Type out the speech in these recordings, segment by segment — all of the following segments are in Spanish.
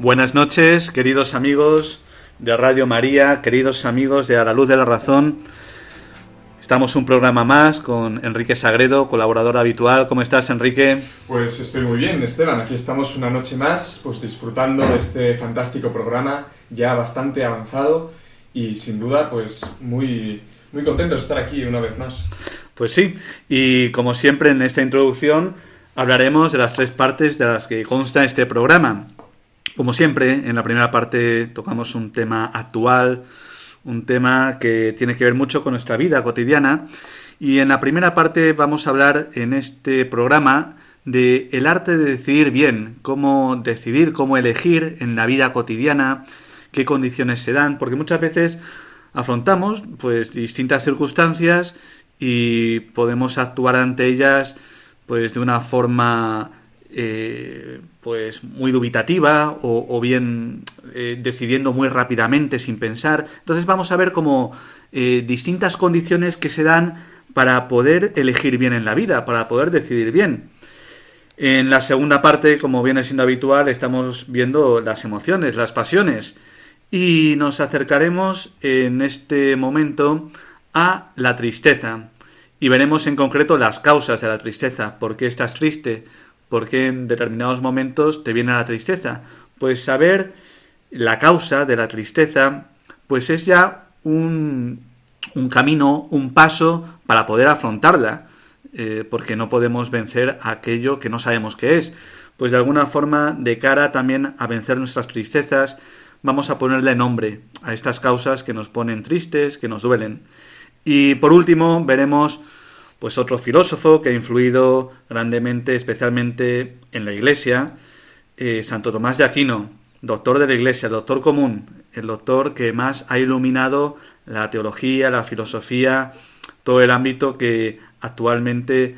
Buenas noches, queridos amigos de Radio María, queridos amigos de A la Luz de la Razón. Estamos un programa más con Enrique Sagredo, colaborador habitual. ¿Cómo estás, Enrique? Pues estoy muy bien, Esteban. Aquí estamos una noche más, pues disfrutando de este fantástico programa, ya bastante avanzado y sin duda, pues muy, muy contento de estar aquí una vez más. Pues sí, y como siempre en esta introducción hablaremos de las tres partes de las que consta este programa. Como siempre, en la primera parte tocamos un tema actual, un tema que tiene que ver mucho con nuestra vida cotidiana. Y en la primera parte vamos a hablar en este programa de el arte de decidir bien, cómo decidir, cómo elegir en la vida cotidiana, qué condiciones se dan, porque muchas veces afrontamos pues distintas circunstancias y podemos actuar ante ellas pues de una forma eh, pues muy dubitativa o, bien eh, decidiendo muy rápidamente sin pensar. Entonces vamos a ver como eh, distintas condiciones que se dan para poder elegir bien en la vida, para poder decidir bien. En la segunda parte, como viene siendo habitual, estamos viendo las emociones, las pasiones. Y nos acercaremos en este momento a la tristeza. Y veremos en concreto las causas de la tristeza. ¿Por qué estás triste? ¿Por qué en determinados momentos te viene la tristeza? Pues saber la causa de la tristeza, pues es ya un, un camino, un paso para poder afrontarla, eh, porque no podemos vencer aquello que no sabemos qué es. Pues de alguna forma, de cara también a vencer nuestras tristezas, vamos a ponerle nombre a estas causas que nos ponen tristes, que nos duelen. Y por último, veremos pues otro filósofo que ha influido grandemente, especialmente en la Iglesia, eh, Santo Tomás de Aquino, doctor de la Iglesia, doctor común, el doctor que más ha iluminado la teología, la filosofía, todo el ámbito que actualmente,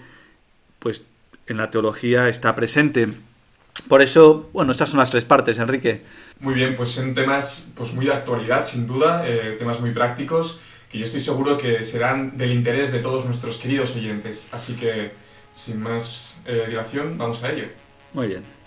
pues, en la teología está presente. Por eso, bueno, estas son las tres partes, Enrique. Muy bien, pues son temas pues muy de actualidad, sin duda, eh, temas muy prácticos que yo estoy seguro que serán del interés de todos nuestros queridos oyentes. Así que, sin más eh, dilación, vamos a ello. Muy bien.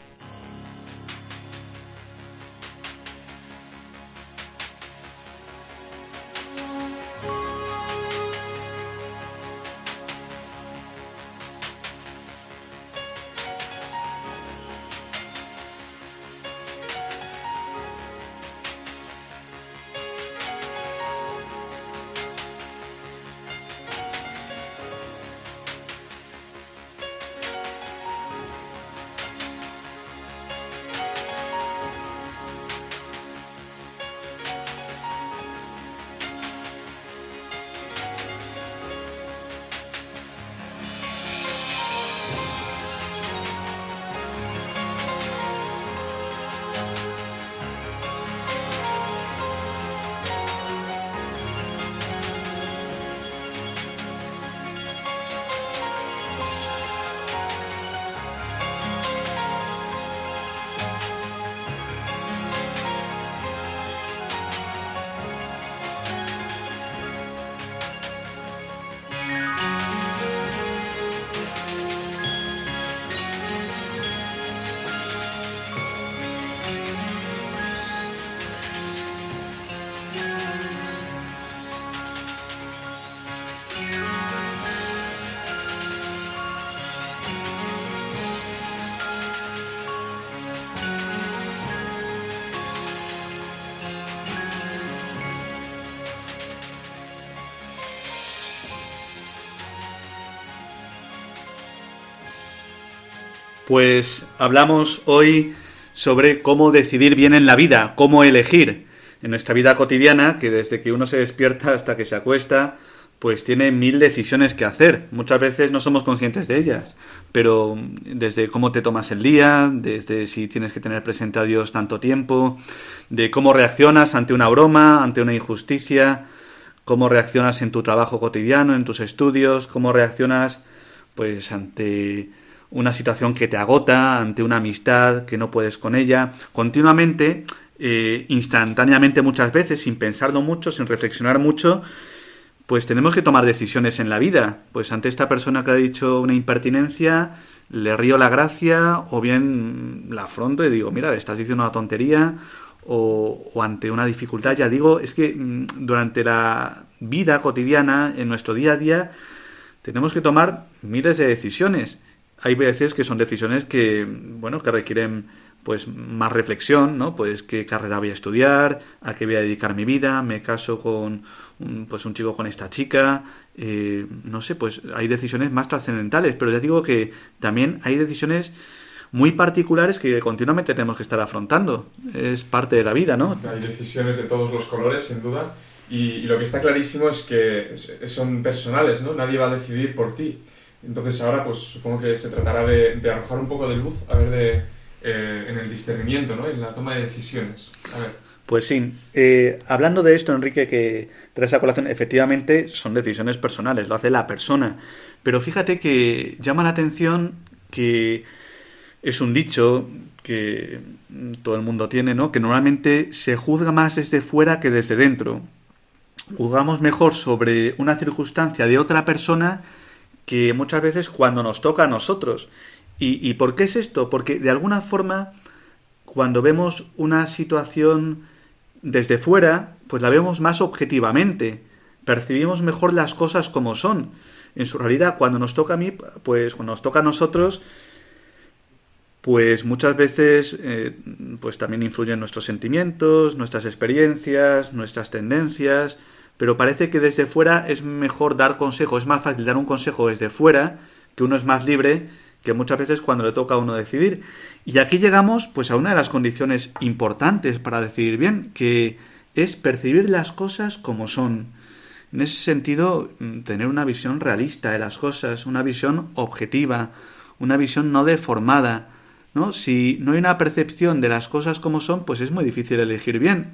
Pues hablamos hoy sobre cómo decidir bien en la vida, cómo elegir en nuestra vida cotidiana, que desde que uno se despierta hasta que se acuesta, pues tiene mil decisiones que hacer. Muchas veces no somos conscientes de ellas, pero desde cómo te tomas el día, desde si tienes que tener presente a Dios tanto tiempo, de cómo reaccionas ante una broma, ante una injusticia, cómo reaccionas en tu trabajo cotidiano, en tus estudios, cómo reaccionas pues ante una situación que te agota, ante una amistad que no puedes con ella, continuamente, eh, instantáneamente muchas veces, sin pensarlo mucho, sin reflexionar mucho, pues tenemos que tomar decisiones en la vida. Pues ante esta persona que ha dicho una impertinencia, le río la gracia o bien la afronto y digo, mira, estás diciendo una tontería o, o, ante una dificultad, ya digo, es que mm, durante la vida cotidiana, en nuestro día a día, tenemos que tomar miles de decisiones. Hay veces que son decisiones que, bueno, que requieren pues más reflexión, ¿no? Pues qué carrera voy a estudiar, a qué voy a dedicar mi vida, me caso con un, pues un chico con esta chica, eh, no sé, pues hay decisiones más trascendentales, pero ya digo que también hay decisiones muy particulares que continuamente tenemos que estar afrontando. Es parte de la vida, ¿no? Hay decisiones de todos los colores, sin duda, y, y lo que está clarísimo es que son personales, ¿no? Nadie va a decidir por ti. Entonces ahora pues supongo que se tratará de, arrojar un poco de luz, a ver de eh, en el discernimiento, ¿no? en la toma de decisiones. A ver. Pues sí, eh, hablando de esto, Enrique, que traes a colación, efectivamente son decisiones personales, lo hace la persona. Pero fíjate que llama la atención que es un dicho que todo el mundo tiene, ¿no? Que normalmente se juzga más desde fuera que desde dentro. Juzgamos mejor sobre una circunstancia de otra persona que muchas veces cuando nos toca a nosotros. ¿Y, por qué es esto? Porque de alguna forma, cuando vemos una situación desde fuera, pues la vemos más objetivamente, percibimos mejor las cosas como son. En su realidad, cuando nos toca a mí, pues cuando nos toca a nosotros, pues muchas veces eh, pues también influyen nuestros sentimientos, nuestras experiencias, nuestras tendencias, pero parece que desde fuera es mejor dar consejo, es más fácil dar un consejo desde fuera, que uno es más libre que muchas veces cuando le toca a uno decidir. Y aquí llegamos pues a una de las condiciones importantes para decidir bien, que es percibir las cosas como son. En ese sentido, mm, tener una visión realista de las cosas, una visión objetiva, una visión no deformada. ¿no? Si no hay una percepción de las cosas como son, pues es muy difícil elegir bien.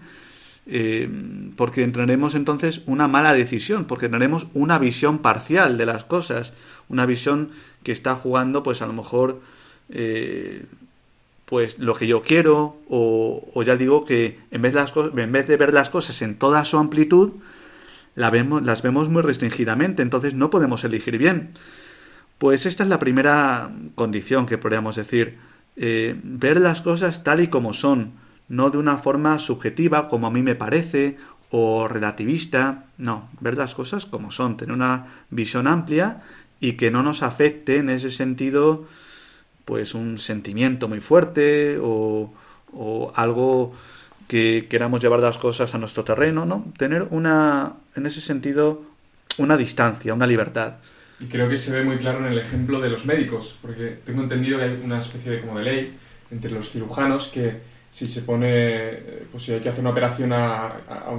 Eh, porque entraremos entonces una mala decisión, porque tendremos una visión parcial de las cosas, una visión que está jugando, pues a lo mejor, eh, pues lo que yo quiero, o, ya digo que en vez, de las en vez de ver las cosas en toda su amplitud, la vemos, las vemos muy restringidamente, entonces no podemos elegir bien. Pues esta es la primera condición que podríamos decir, eh, ver las cosas tal y como son, no de una forma subjetiva como a mí me parece o relativista, no, ver las cosas como son, tener una visión amplia y que no nos afecte en ese sentido pues un sentimiento muy fuerte o, o algo que queramos llevar las cosas a nuestro terreno, ¿no? Tener una, en ese sentido, una distancia, una libertad. Y creo que se ve muy claro en el ejemplo de los médicos, porque tengo entendido que hay una especie de como de ley entre los cirujanos que si se pone, pues si hay que hacer una operación a, a,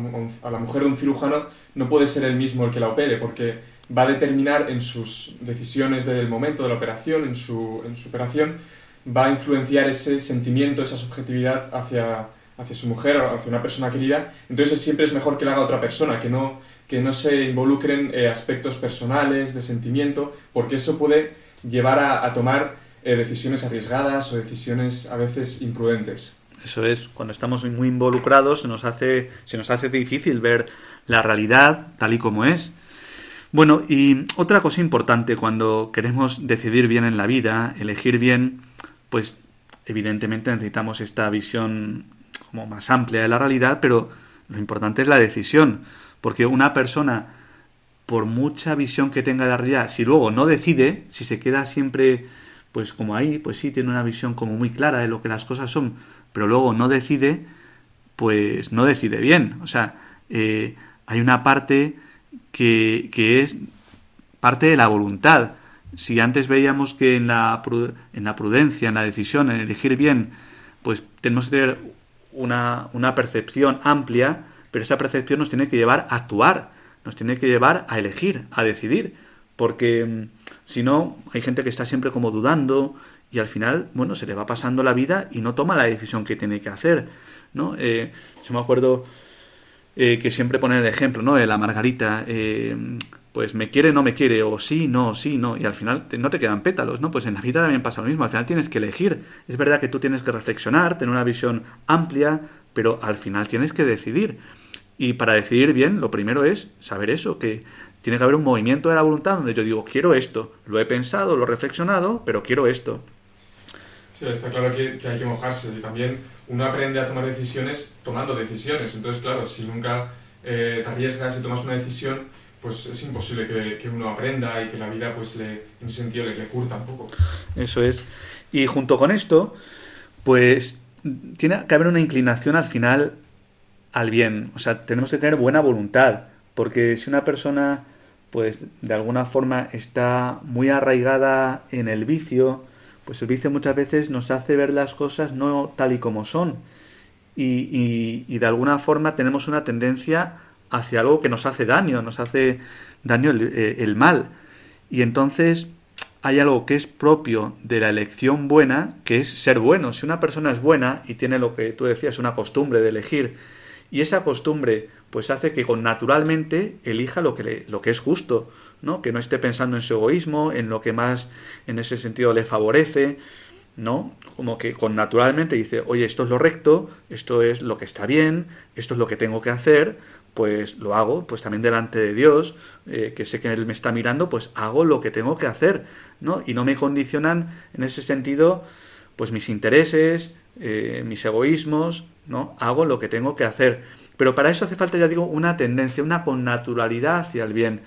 a la mujer de un cirujano, no puede ser el mismo el que la opere, porque va a determinar en sus decisiones del momento de la operación, en su, en su operación, va a influenciar ese sentimiento, esa subjetividad hacia, hacia su mujer o hacia una persona querida. Entonces siempre es mejor que la haga otra persona, que no, que no se involucren eh, aspectos personales, de sentimiento, porque eso puede llevar a, a tomar eh, decisiones arriesgadas o decisiones a veces imprudentes. Eso es, cuando estamos muy involucrados se nos hace, se nos hace difícil ver la realidad tal y como es. Bueno, y otra cosa importante cuando queremos decidir bien en la vida, elegir bien, pues evidentemente necesitamos esta visión como más amplia de la realidad, pero lo importante es la decisión, porque una persona, por mucha visión que tenga de la realidad, si luego no decide, si se queda siempre pues como ahí, pues sí tiene una visión como muy clara de lo que las cosas son, pero luego no decide, pues no decide bien. O sea, eh, hay una parte que, es parte de la voluntad. Si antes veíamos que en la, en la prudencia, en la decisión, en elegir bien, pues tenemos que tener una, una percepción amplia, pero esa percepción nos tiene que llevar a actuar. nos tiene que llevar a elegir, a decidir, porque mm, si no, hay gente que está siempre como dudando y al final, bueno, se le va pasando la vida y no toma la decisión que tiene que hacer, ¿no? Eh, yo me acuerdo eh, que siempre pone el ejemplo, ¿no? De la Margarita, eh, pues me quiere, no me quiere, o sí, no, sí, no, y al final no te quedan pétalos, ¿no? Pues en la vida también pasa lo mismo, al final tienes que elegir. Es verdad que tú tienes que reflexionar, tener una visión amplia, pero al final tienes que decidir. Y para decidir bien, lo primero es saber eso, que tiene que haber un movimiento de la voluntad donde yo digo, quiero esto, lo he pensado, lo he reflexionado, pero quiero esto. Está claro que, hay que mojarse y también uno aprende a tomar decisiones tomando decisiones. Entonces, claro, si nunca eh, te arriesgas y tomas una decisión, pues es imposible que, uno aprenda y que la vida, pues, le, en sentido, le, le curta un poco. Eso es. Y junto con esto, pues tiene que haber una inclinación al final al bien. O sea, tenemos que tener buena voluntad. Porque si una persona, pues de alguna forma está muy arraigada en el vicio, pues el vicio muchas veces nos hace ver las cosas no tal y como son. Y, de alguna forma tenemos una tendencia hacia algo que nos hace daño, nos hace daño el, eh, el mal. Y entonces hay algo que es propio de la elección buena, que es ser bueno. Si una persona es buena y tiene lo que tú decías, una costumbre de elegir, y esa costumbre pues hace que naturalmente elija lo que, lo que es justo, ¿no? Que no esté pensando en su egoísmo, en lo que más en ese sentido le favorece, ¿no? Como que con naturalmente dice, oye, esto es lo recto, esto es lo que está bien, esto es lo que tengo que hacer, pues lo hago, pues también delante de Dios, eh, que sé que Él me está mirando, pues hago lo que tengo que hacer, ¿no? Y no me condicionan en ese sentido, pues mis intereses, eh, mis egoísmos, ¿no? Hago lo que tengo que hacer. Pero para eso hace falta, ya digo, una tendencia, una connaturalidad hacia el bien.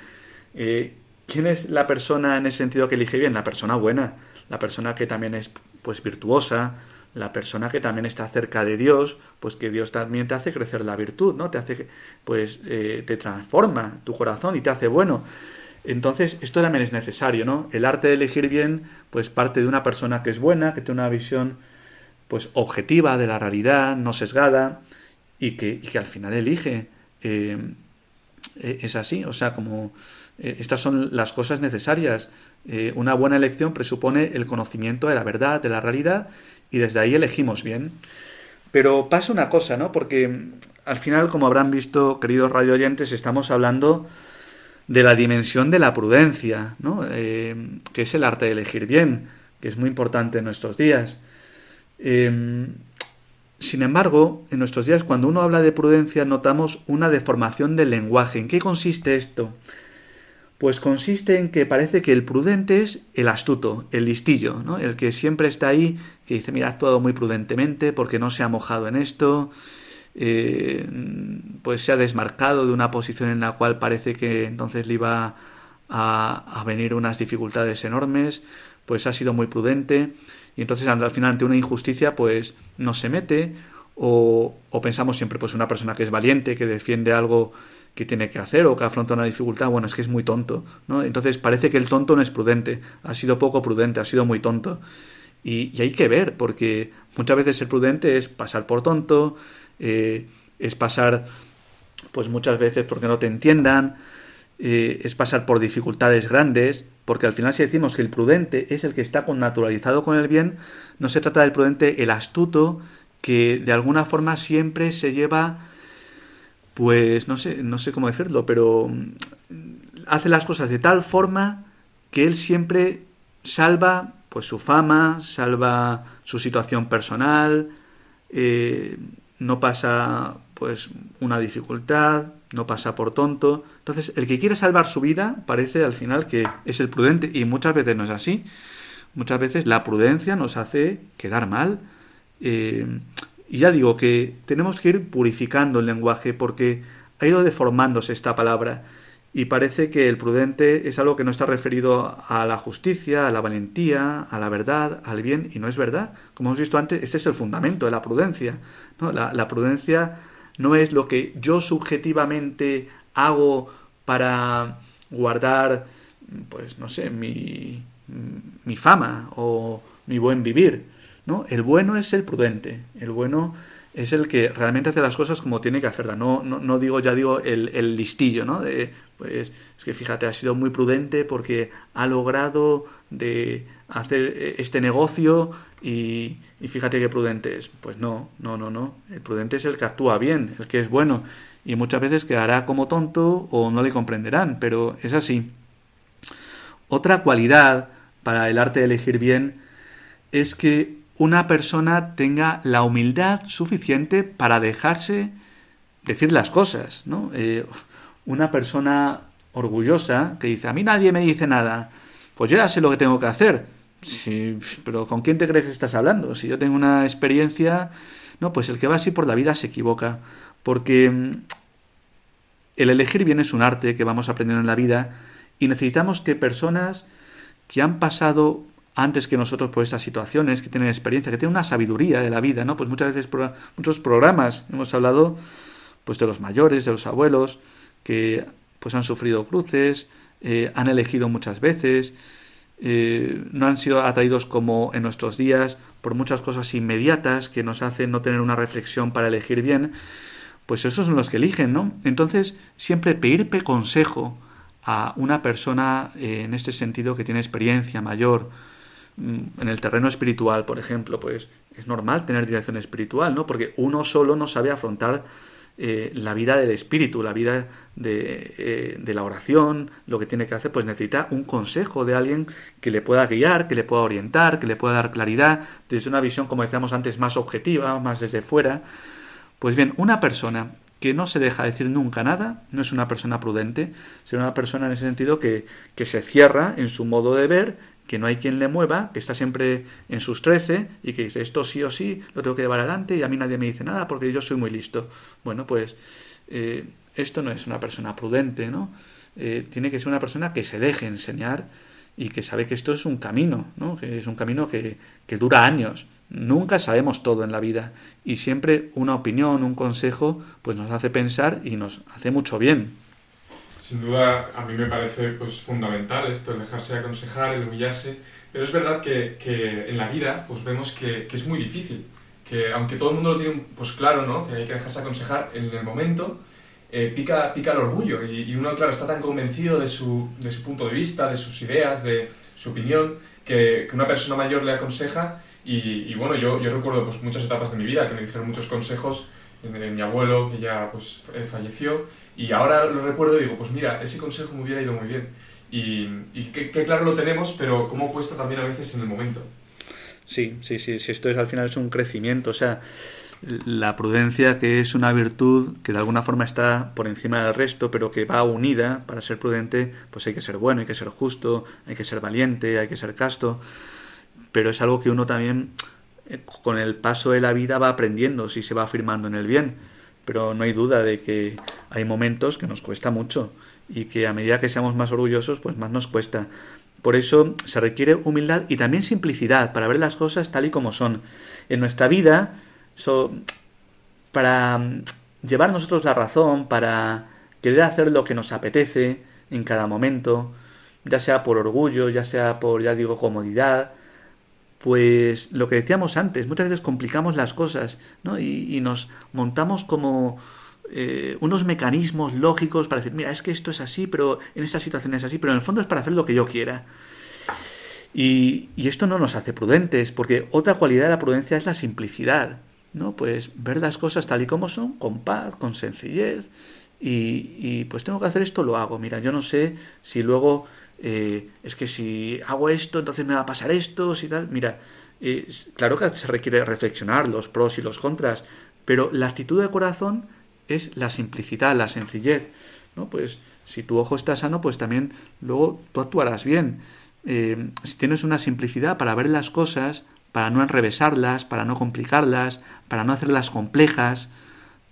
Eh, ¿Quién es la persona en ese sentido que elige bien? La persona buena, la persona que también es pues virtuosa, la persona que también está cerca de Dios, pues que Dios también te hace crecer la virtud, ¿no? Te hace, pues, eh, te transforma tu corazón y te hace bueno. Entonces, esto también es necesario, ¿no? El arte de elegir bien, pues parte de una persona que es buena, que tiene una visión, pues, objetiva de la realidad, no sesgada, y que, y que al final elige. Eh, eh, es así, o sea, como eh, estas son las cosas necesarias. una buena elección presupone el conocimiento de la verdad, de la realidad, y desde ahí elegimos bien. Pero pasa una cosa, ¿no? Porque mm, al final, como habrán visto, queridos radio oyentes, estamos hablando de la dimensión de la prudencia, ¿no? que es el arte de elegir bien, que es muy importante en nuestros días. Sin embargo, en nuestros días, cuando uno habla de prudencia, notamos una deformación del lenguaje. ¿En qué consiste esto? Pues consiste en que parece que el prudente es el astuto, el listillo, ¿no? el que siempre está ahí, que dice, mira, ha actuado muy prudentemente porque no se ha mojado en esto, eh, pues se ha desmarcado de una posición en la cual parece que entonces le iba a, a venir unas dificultades enormes, pues ha sido muy prudente y entonces al final ante una injusticia pues no se mete o, o, pensamos siempre pues una persona que es valiente, que defiende algo que tiene que hacer o que afronta una dificultad, bueno, es que es muy tonto, ¿no? Entonces parece que el tonto no es prudente, ha sido poco prudente, ha sido muy tonto. Y, hay que ver, porque muchas veces ser prudente es pasar por tonto, eh, es pasar, pues muchas veces porque no te entiendan, eh, es pasar por dificultades grandes, porque al final si decimos que el prudente es el que está connaturalizado con el bien, no se trata del prudente el astuto que de alguna forma siempre se lleva pues no sé, no sé cómo decirlo, pero mm, hace las cosas de tal forma que él siempre salva pues su fama, salva su situación personal, eh, no pasa pues una dificultad, no pasa por tonto. Entonces, el que quiere salvar su vida parece al final que es el prudente y muchas veces no es así. Muchas veces la prudencia nos hace quedar mal. Eh, y ya digo que tenemos que ir purificando el lenguaje porque ha ido deformándose esta palabra y parece que el prudente es algo que no está referido a la justicia, a la valentía, a la verdad, al bien, y no es verdad. Como hemos visto antes, este es el fundamento de la prudencia. ¿no? La, prudencia no es lo que yo subjetivamente hago para guardar, pues no sé, mi, mi fama o mi buen vivir. ¿No? El bueno es el prudente, el bueno es el que realmente hace las cosas como tiene que hacerlas. No, no, no digo, ya digo, el, listillo, ¿no? De, pues es que fíjate, ha sido muy prudente porque ha logrado de hacer eh, este negocio y, y, fíjate qué prudente es. Pues no, no, no, no. El prudente es el que actúa bien, el que es bueno. Y muchas veces quedará como tonto o no le comprenderán, pero es así. Otra cualidad para el arte de elegir bien es que una persona tenga la humildad suficiente para dejarse decir las cosas, ¿no? Eh, una persona orgullosa que dice, a mí nadie me dice nada, pues yo ya sé lo que tengo que hacer. Sí, pero ¿con quién te crees que estás hablando? Si yo tengo una experiencia, no, pues el que va así por la vida se equivoca, porque mm, el elegir bien es un arte que vamos aprendiendo en la vida y necesitamos que personas que han pasado antes que nosotros por estas situaciones, que tienen experiencia, que tienen una sabiduría de la vida, ¿no? Pues muchas veces muchos programas hemos hablado pues de los mayores, de los abuelos, que pues han sufrido cruces, eh, han elegido muchas veces, eh, no han sido atraídos como en nuestros días por muchas cosas inmediatas que nos hacen no tener una reflexión para elegir bien, pues esos son los que eligen, ¿no? Entonces, siempre pedir consejo a una persona eh, en este sentido que tiene experiencia mayor, en el terreno espiritual, por ejemplo, pues es normal tener dirección espiritual, ¿no? Porque uno solo no sabe afrontar eh, la vida del espíritu, la vida eh, de, la oración, lo que tiene que hacer, pues necesita un consejo de alguien que le pueda guiar, que le pueda orientar, que le pueda dar claridad, desde una visión, como decíamos antes, más objetiva, más desde fuera. Pues bien, una persona que no se deja decir nunca nada, no es una persona prudente, sino una persona en ese sentido que se cierra en su modo de ver que no hay quien le mueva, que está siempre en sus trece y que dice esto sí o sí lo tengo que llevar adelante y a mí nadie me dice nada porque yo soy muy listo. Bueno, pues eh, esto no es una persona prudente, ¿no? Eh, tiene que ser una persona que se deje enseñar y que sabe que esto es un camino, ¿no? Que es un camino que, que dura años. Nunca sabemos todo en la vida y siempre una opinión, un consejo, pues nos hace pensar y nos hace mucho bien. Sin duda, a mí me parece pues, fundamental esto, el dejarse aconsejar, el humillarse, pero es verdad que, que en la vida pues, vemos que, que, es muy difícil, que aunque todo el mundo lo tiene pues, claro, ¿no? que hay que dejarse aconsejar, en el momento eh, pica, pica el orgullo y, uno, claro, está tan convencido de su, de su punto de vista, de sus ideas, de su opinión, que, una persona mayor le aconseja y, bueno, yo, yo recuerdo pues, muchas etapas de mi vida que me dijeron muchos consejos de mi abuelo, que ya pues, falleció, y ahora lo recuerdo y digo, pues mira, ese consejo me hubiera ido muy bien. Y, y que, claro lo tenemos, pero cómo cuesta también a veces en el momento. Sí, sí, sí, sí, esto es al final es un crecimiento, o sea, la prudencia que es una virtud que de alguna forma está por encima del resto, pero que va unida, para ser prudente, pues hay que ser bueno, hay que ser justo, hay que ser valiente, hay que ser casto, pero es algo que uno también eh, con el paso de la vida va aprendiendo si se va afirmando en el bien pero no hay duda de que hay momentos que nos cuesta mucho y que a medida que seamos más orgullosos, pues más nos cuesta. Por eso se requiere humildad y también simplicidad para ver las cosas tal y como son. En nuestra vida, para mm, llevar nosotros la razón, para querer hacer lo que nos apetece en cada momento, ya sea por orgullo, ya sea por, ya digo, comodidad, pues lo que decíamos antes, muchas veces complicamos las cosas ¿no? y, nos montamos como eh, unos mecanismos lógicos para decir, mira, es que esto es así, pero en esta situación es así, pero en el fondo es para hacer lo que yo quiera. Y, y, esto no nos hace prudentes, porque otra cualidad de la prudencia es la simplicidad, ¿no? Pues ver las cosas tal y como son, con paz, con sencillez, y, y pues tengo que hacer esto, lo hago. Mira, yo no sé si luego eh, es que si hago esto, entonces me va a pasar esto, si tal. Mira, eh, claro que se requiere reflexionar los pros y los contras, pero la actitud de corazón es la simplicidad, la sencillez. ¿no? Pues si tu ojo está sano, pues también luego tú actuarás bien. Eh, si tienes una simplicidad para ver las cosas, para no enrevesarlas, para no complicarlas, para no hacerlas complejas,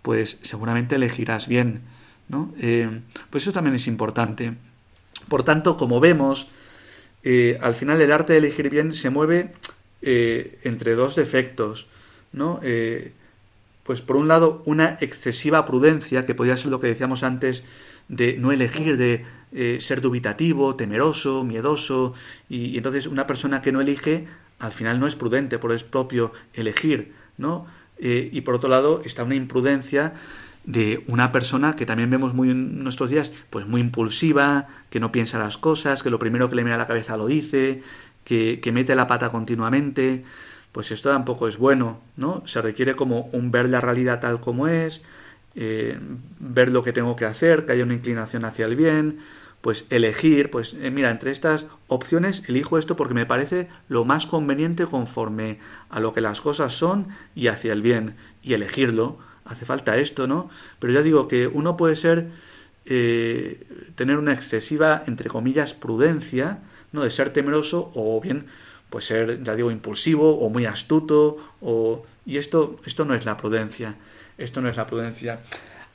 pues seguramente elegirás bien. ¿no? pues eso también es importante. Por tanto, como vemos, eh, al final el arte de elegir bien se mueve eh, entre dos defectos, ¿no? Eh, pues por un lado, una excesiva prudencia, que podría ser lo que decíamos antes, de no elegir, de ser dubitativo, temeroso, miedoso, y, entonces una persona que no elige, al final no es prudente, por es propio elegir, ¿no? y por otro lado, está una imprudencia de una persona que también vemos muy en nuestros días, pues muy impulsiva, que no piensa las cosas, que lo primero que le viene a la cabeza lo dice, que, que mete la pata continuamente, pues esto tampoco es bueno, ¿no? Se requiere como un ver la realidad tal como es, eh, ver lo que tengo que hacer, que haya una inclinación hacia el bien, pues elegir, pues eh, mira, entre estas opciones elijo esto porque me parece lo más conveniente conforme a lo que las cosas son y hacia el bien, y elegirlo. Hace falta esto, ¿no? Pero ya digo que uno puede ser, eh, tener una excesiva, entre comillas, prudencia, ¿no? De ser temeroso o bien, pues ser, ya digo, impulsivo o muy astuto, o... y esto, esto no es la prudencia, esto no es la prudencia.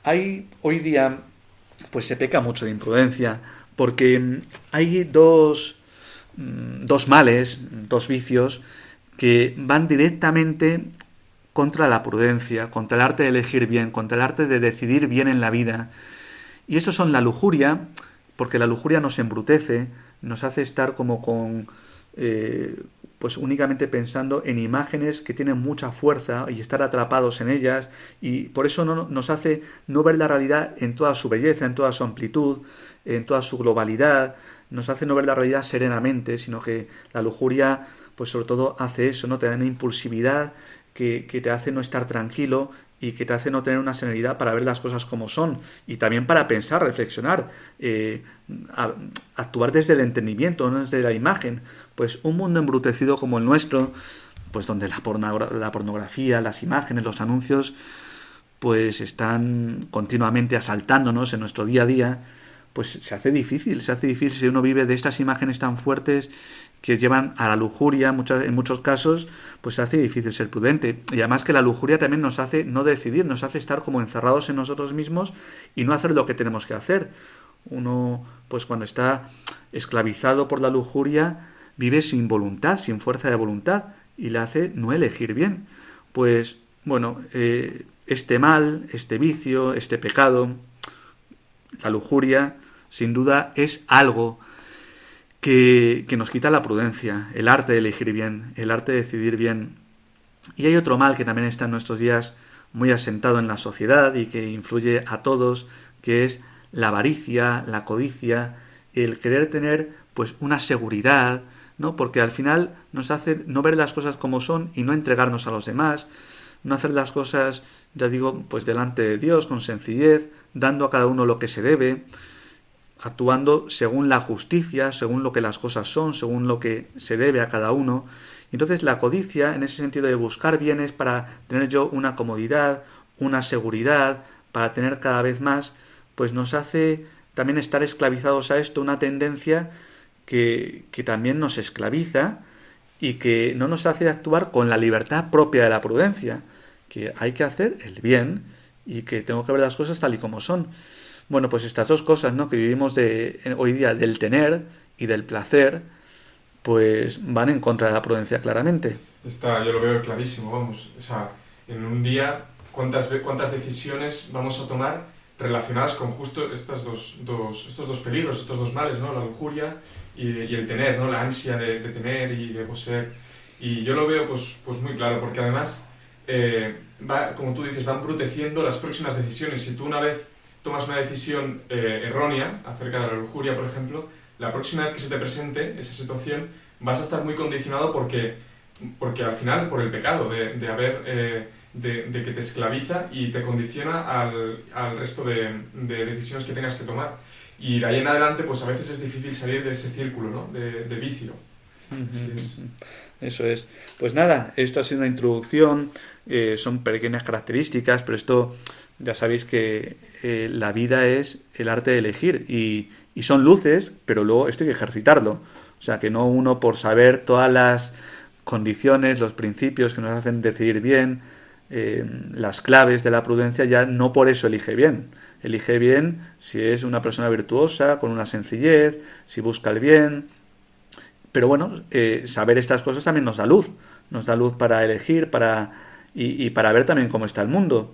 Hay hoy día, pues se peca mucho de imprudencia, porque hay dos, mm, dos males, dos vicios, que van directamente contra la prudencia, contra el arte de elegir bien, contra el arte de decidir bien en la vida. Y estos son la lujuria, porque la lujuria nos embrutece, nos hace estar como con eh, pues únicamente pensando en imágenes que tienen mucha fuerza y estar atrapados en ellas y por eso no, nos hace no ver la realidad en toda su belleza, en toda su amplitud, en toda su globalidad, nos hace no ver la realidad serenamente, sino que la lujuria, pues sobre todo hace eso, ¿no? Te da una impulsividad que, te hace no estar tranquilo y que te hace no tener una serenidad para ver las cosas como son y también para pensar, reflexionar, eh, actuar desde el entendimiento, no desde la imagen. Pues un mundo embrutecido como el nuestro, pues donde la, la pornografía, las imágenes, los anuncios, pues están continuamente asaltándonos en nuestro día a día, pues se hace difícil, se hace difícil si uno vive de estas imágenes tan fuertes que llevan a la lujuria en muchos casos, pues hace difícil ser prudente. Y además que la lujuria también nos hace no decidir, nos hace estar como encerrados en nosotros mismos y no hacer lo que tenemos que hacer. Uno, pues cuando está esclavizado por la lujuria, vive sin voluntad, sin fuerza de voluntad, y le hace no elegir bien. Pues, bueno, eh, este mal, este vicio, este pecado, la lujuria, sin duda es algo que, nos quita la prudencia, el arte de elegir bien, el arte de decidir bien. Y hay otro mal que también está en nuestros días muy asentado en la sociedad y que influye a todos, que es la avaricia, la codicia, el querer tener pues una seguridad, ¿no? Porque al final nos hace no ver las cosas como son y no entregarnos a los demás, no hacer las cosas, ya digo, pues delante de Dios con sencillez, dando a cada uno lo que se debe, actuando según la justicia, según lo que las cosas son, según lo que se debe a cada uno. Entonces la codicia, en ese sentido de buscar bienes para tener yo una comodidad, una seguridad, para tener cada vez más, pues nos hace también estar esclavizados a esto, una tendencia que, que también nos esclaviza y que no nos hace actuar con la libertad propia de la prudencia, que hay que hacer el bien y que tengo que ver las cosas tal y como son. Bueno, pues estas dos cosas, ¿no? Que vivimos de, hoy día del tener y del placer, pues van en contra de la prudencia claramente. Está, yo lo veo clarísimo, vamos. O sea, en un día, ¿cuántas, cuántas decisiones vamos a tomar relacionadas con justo estas dos, dos, estos dos peligros, estos dos males, ¿no? La lujuria y, el tener, ¿no? La ansia de, tener y de poseer. Y yo lo veo pues, pues muy claro, porque además, eh, va, como tú dices, van bruteciendo las próximas decisiones. Si tú una vez tomas una decisión eh, errónea acerca de la lujuria, por ejemplo, la próxima vez que se te presente esa situación vas a estar muy condicionado porque, porque al final, por el pecado de, de haber... Eh, de, que te esclaviza y te condiciona al, al resto de, de, decisiones que tengas que tomar. Y de ahí en adelante, pues a veces es difícil salir de ese círculo ¿no? de, de vicio. Eso es. Pues nada, esto ha sido una introducción, eh, son pequeñas características, pero esto ya sabéis que eh, la vida es el arte de elegir y, son luces, pero luego esto hay que ejercitarlo. O sea, que no uno por saber todas las condiciones, los principios que nos hacen decidir bien, eh, las claves de la prudencia, ya no por eso elige bien. Elige bien si es una persona virtuosa, con una sencillez, si busca el bien. Pero bueno, eh, saber estas cosas también nos da luz. Nos da luz para elegir para, y para ver también cómo está el mundo.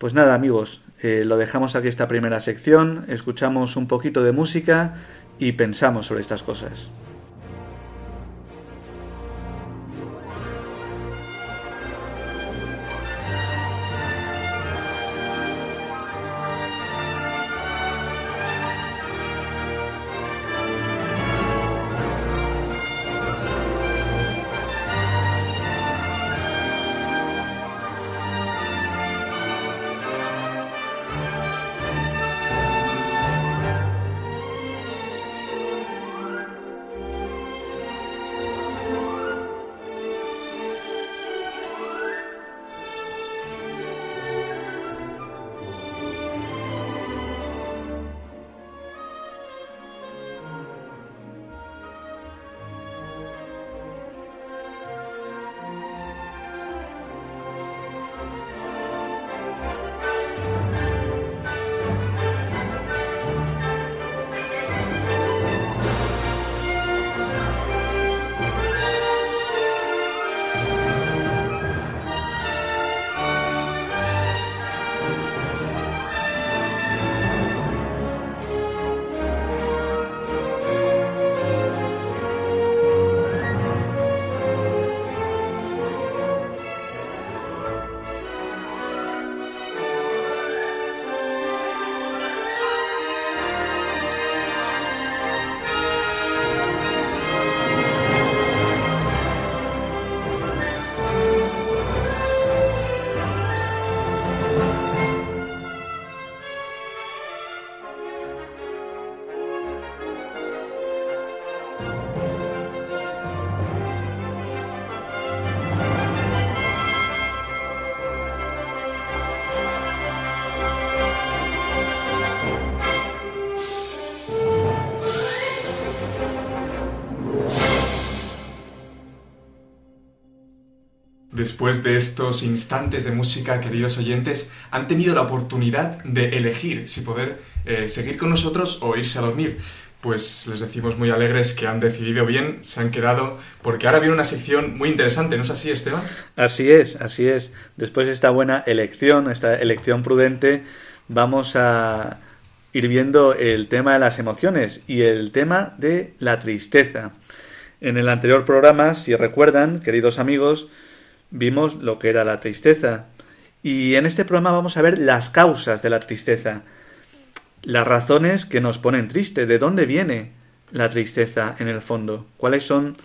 Pues nada, amigos, eh, lo dejamos aquí esta primera sección, escuchamos un poquito de música y pensamos sobre estas cosas. Después de estos instantes de música, queridos oyentes, han tenido la oportunidad de elegir si poder eh, seguir con nosotros o irse a dormir. Pues les decimos muy alegres que han decidido bien, se han quedado, porque ahora viene una sección muy interesante, ¿no es así, Esteban? Así es, así es. Después de esta buena elección, esta elección prudente, vamos a ir viendo el tema de las emociones y el tema de la tristeza. En el anterior programa, si recuerdan, queridos amigos, vimos lo que era la tristeza. Y en este programa vamos a ver las causas de la tristeza, las razones que nos ponen triste, de dónde viene la tristeza en el fondo, cuáles son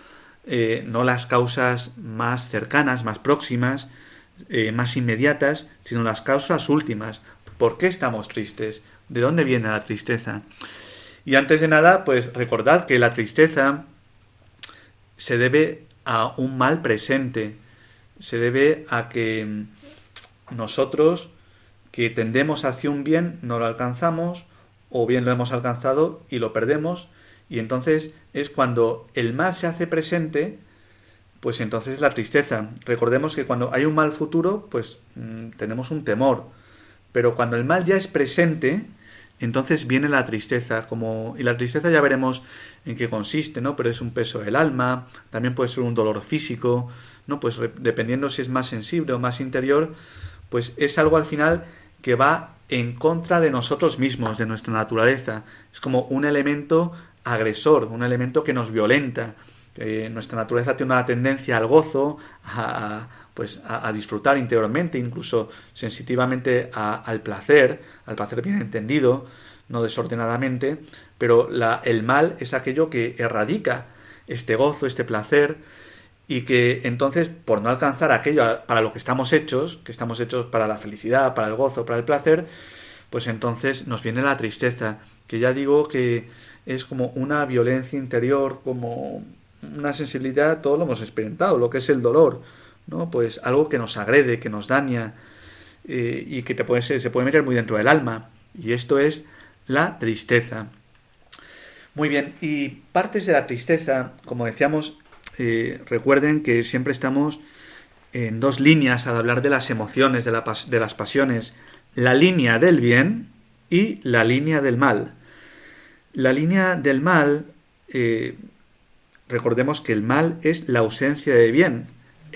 eh, no las causas más cercanas, más próximas, eh, más inmediatas, sino las causas últimas. ¿Por qué estamos tristes? ¿De dónde viene la tristeza? Y antes de nada, pues recordad que la tristeza se debe a un mal presente, se debe a que nosotros que tendemos hacia un bien no lo alcanzamos o bien lo hemos alcanzado y lo perdemos y entonces es cuando el mal se hace presente pues entonces la tristeza. Recordemos que cuando hay un mal futuro pues mm, tenemos un temor pero cuando el mal ya es presente entonces viene la tristeza como y la tristeza ya veremos en qué consiste, ¿no? Pero es un peso del alma, también puede ser un dolor físico, ¿no? Pues dependiendo si es más sensible o más interior, pues es algo al final que va en contra de nosotros mismos, de nuestra naturaleza. Es como un elemento agresor, un elemento que nos violenta. nuestra naturaleza tiene una tendencia al gozo, a, pues a, disfrutar interiormente, incluso sensitivamente al placer, al placer bien entendido, no desordenadamente, pero la, el mal es aquello que erradica este gozo, este placer, y que entonces, por no alcanzar aquello para lo que estamos hechos, que estamos hechos para la felicidad, para el gozo, para el placer, pues entonces nos viene la tristeza, que ya digo que es como una violencia interior, como una sensibilidad, todo lo hemos experimentado, lo que es el dolor, Pues algo que nos agrede, que nos daña eh, y que te puede, se puede meter muy dentro del alma. Y esto es la tristeza. Muy bien, y partes de la tristeza, como decíamos, eh, recuerden que siempre estamos en dos líneas al hablar de las emociones, de, de, las pasiones, la línea del bien y la línea del mal. La línea del mal, eh, recordemos que el mal es la ausencia de bien.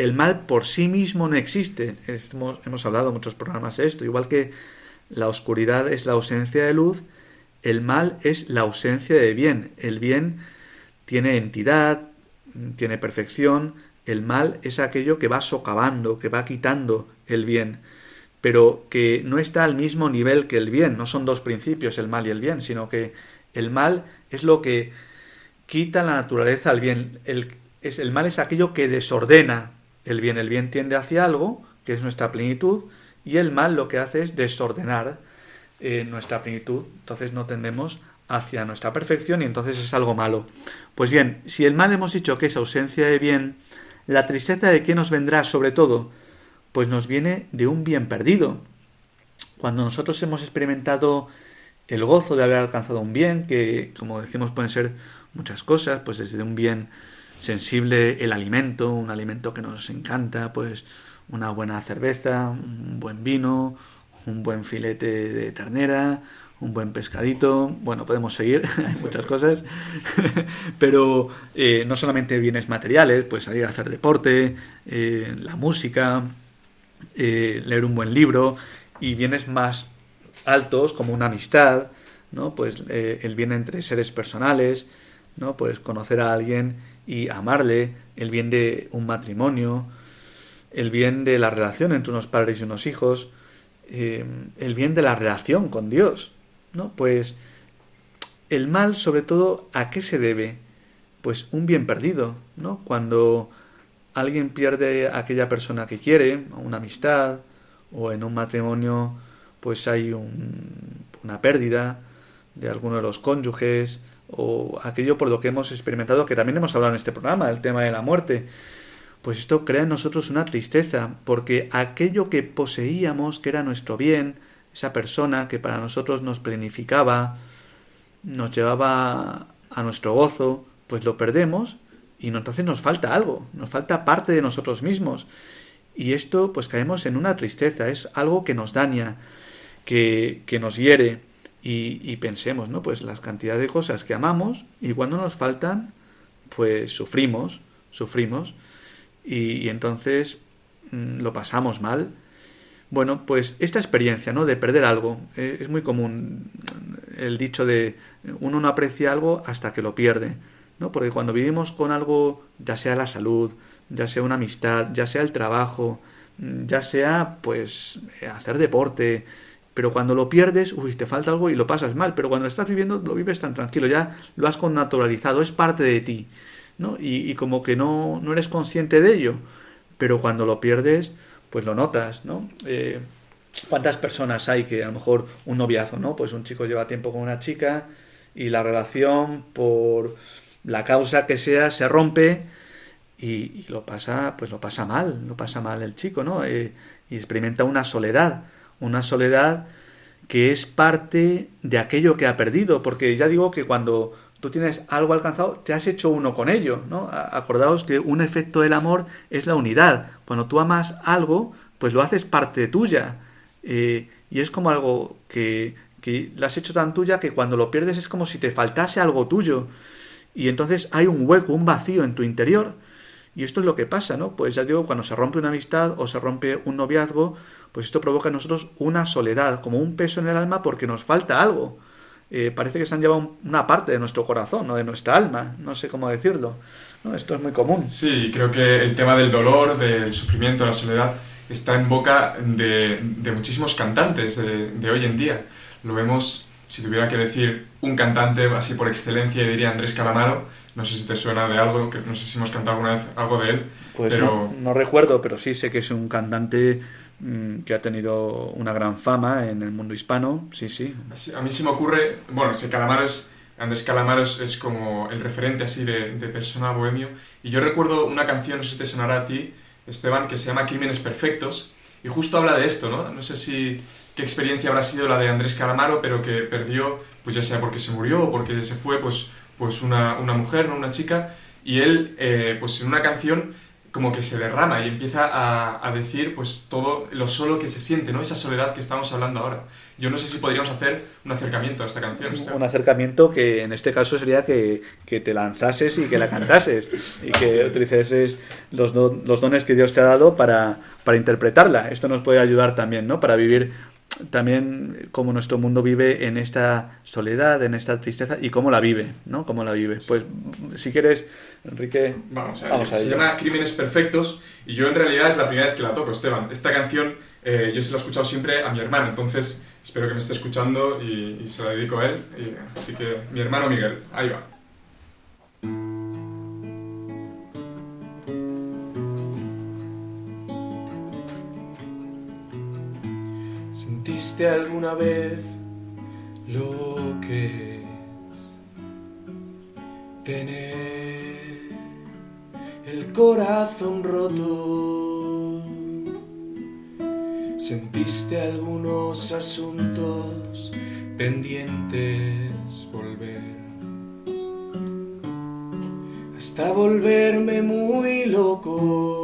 El mal por sí mismo no existe. Hemos, hablado en muchos programas de esto, igual que la oscuridad es la ausencia de luz, el mal es la ausencia de bien. El bien tiene entidad, tiene perfección, el mal es aquello que va socavando, que va quitando el bien, pero que no está al mismo nivel que el bien, no son dos principios, el mal y el bien, sino que el mal es lo que quita la naturaleza al bien, el, es, el mal es aquello que desordena el bien, el bien tiende hacia algo, que es nuestra plenitud, y el mal lo que hace es desordenar eh, nuestra plenitud, entonces no tendemos hacia nuestra perfección y entonces es algo malo. Pues bien, si el mal hemos dicho que es ausencia de bien, la tristeza de qué nos vendrá sobre todo, pues nos viene de un bien perdido. Cuando nosotros hemos experimentado el gozo de haber alcanzado un bien, que como decimos pueden ser muchas cosas, pues desde un bien sensible el alimento, un alimento que nos encanta, pues una buena cerveza, un buen vino, un buen filete de ternera, un buen pescadito, bueno, podemos seguir, hay muchas cosas, pero eh, no solamente bienes materiales, pues salir a hacer deporte, eh, la música, eh, leer un buen libro, y bienes más altos como una amistad, ¿no? Pues el bien entre seres personales, ¿no? Pues conocer a alguien y amarle, el bien de un matrimonio, el bien de la relación entre unos padres y unos hijos, el bien de la relación con Dios, ¿no? Pues el mal, sobre todo, ¿a qué se debe? Pues un bien perdido, ¿no? Cuando alguien pierde a aquella persona que quiere, una amistad, o en un matrimonio, pues hay una pérdida de alguno de los cónyuges, o aquello por lo que hemos experimentado, que también hemos hablado en este programa, el tema de la muerte. Pues esto crea en nosotros una tristeza, porque aquello que poseíamos, que era nuestro bien, esa persona que para nosotros nos planificaba, nos llevaba a nuestro gozo, pues lo perdemos y entonces nos falta algo, nos falta parte de nosotros mismos. y esto pues caemos en una tristeza, es algo que nos daña, que, que nos hiere y, pensemos, ¿no? Pues las cantidades de cosas que amamos y cuando nos faltan, pues sufrimos, sufrimos y, entonces mm, lo pasamos mal. Bueno, pues esta experiencia, ¿no? De perder algo, eh, es muy común el dicho de uno no aprecia algo hasta que lo pierde, ¿no? Porque cuando vivimos con algo, ya sea la salud, ya sea una amistad, ya sea el trabajo, mm, ya sea, pues, hacer deporte, pero cuando lo pierdes, uy, te falta algo y lo pasas mal, pero cuando lo estás viviendo lo vives tan tranquilo, ya lo has connaturalizado, es parte de ti, ¿no? Y, como que no, no eres consciente de ello, pero cuando lo pierdes, pues lo notas, ¿no? Eh, ¿Cuántas personas hay que a lo mejor un noviazo, ¿no? Pues un chico lleva tiempo con una chica y la relación por la causa que sea se rompe y, lo pasa, pues lo pasa mal, lo pasa mal el chico, ¿no? Eh, y experimenta una soledad una soledad que es parte de aquello que ha perdido, porque ya digo que cuando tú tienes algo alcanzado, te has hecho uno con ello, ¿no? Acordaos que un efecto del amor es la unidad. Cuando tú amas algo, pues lo haces parte tuya. Eh, y es como algo que, que lo has hecho tan tuya que cuando lo pierdes es como si te faltase algo tuyo. Y entonces hay un hueco, un vacío en tu interior. Y esto es lo que pasa, ¿no? Pues ya digo, cuando se rompe una amistad o se rompe un noviazgo, pues esto provoca en nosotros una soledad, como un peso en el alma porque nos falta algo. Eh, parece que se han llevado una parte de nuestro corazón o de nuestra alma, no sé cómo decirlo. ¿no? Esto es muy común. Sí, creo que el tema del dolor, del sufrimiento, de la soledad, está en boca de, muchísimos cantantes de, hoy en día. Lo vemos, si tuviera que decir un cantante así por excelencia, diría Andrés Calamaro. No sé si te suena de algo, que no sé si hemos cantado alguna vez algo de él. Pues pero... no recuerdo, pero sí sé que es un cantante que ha tenido una gran fama en el mundo hispano, sí, sí. A mí se me ocurre, bueno, Calamaro Andrés Calamaro es, como el referente así de, persona bohemio, y yo recuerdo una canción, no sé si te sonará a ti, Esteban, que se llama Crímenes Perfectos, y justo habla de esto, ¿no? No sé si qué experiencia habrá sido la de Andrés Calamaro, pero que perdió, pues ya sea porque se murió o porque se fue, pues, pues una, una mujer, ¿no? Una chica, y él, eh, pues en una canción como que se derrama y empieza a, a, decir pues todo lo solo que se siente, ¿no? Esa soledad que estamos hablando ahora. Yo no sé si podríamos hacer un acercamiento a esta canción. Un acercamiento que en este caso sería que, que te lanzases y que la cantases y que utilices los, los dones que Dios te ha dado para, para interpretarla. Esto nos puede ayudar también, ¿no? Para vivir también cómo nuestro mundo vive en esta soledad, en esta tristeza y cómo la vive, ¿no? Cómo la vive. Pues si quieres, Enrique, vamos a, Se llama Crímenes Perfectos y yo en realidad es la primera vez que la toco, Esteban. Esta canción eh, yo se la he escuchado siempre a mi hermano, entonces espero que me esté escuchando y, se la dedico a él. así que mi hermano Miguel, ahí va. Alguna vez lo que es tener el corazón roto? ¿Sentiste algunos asuntos pendientes volver? Hasta volverme muy loco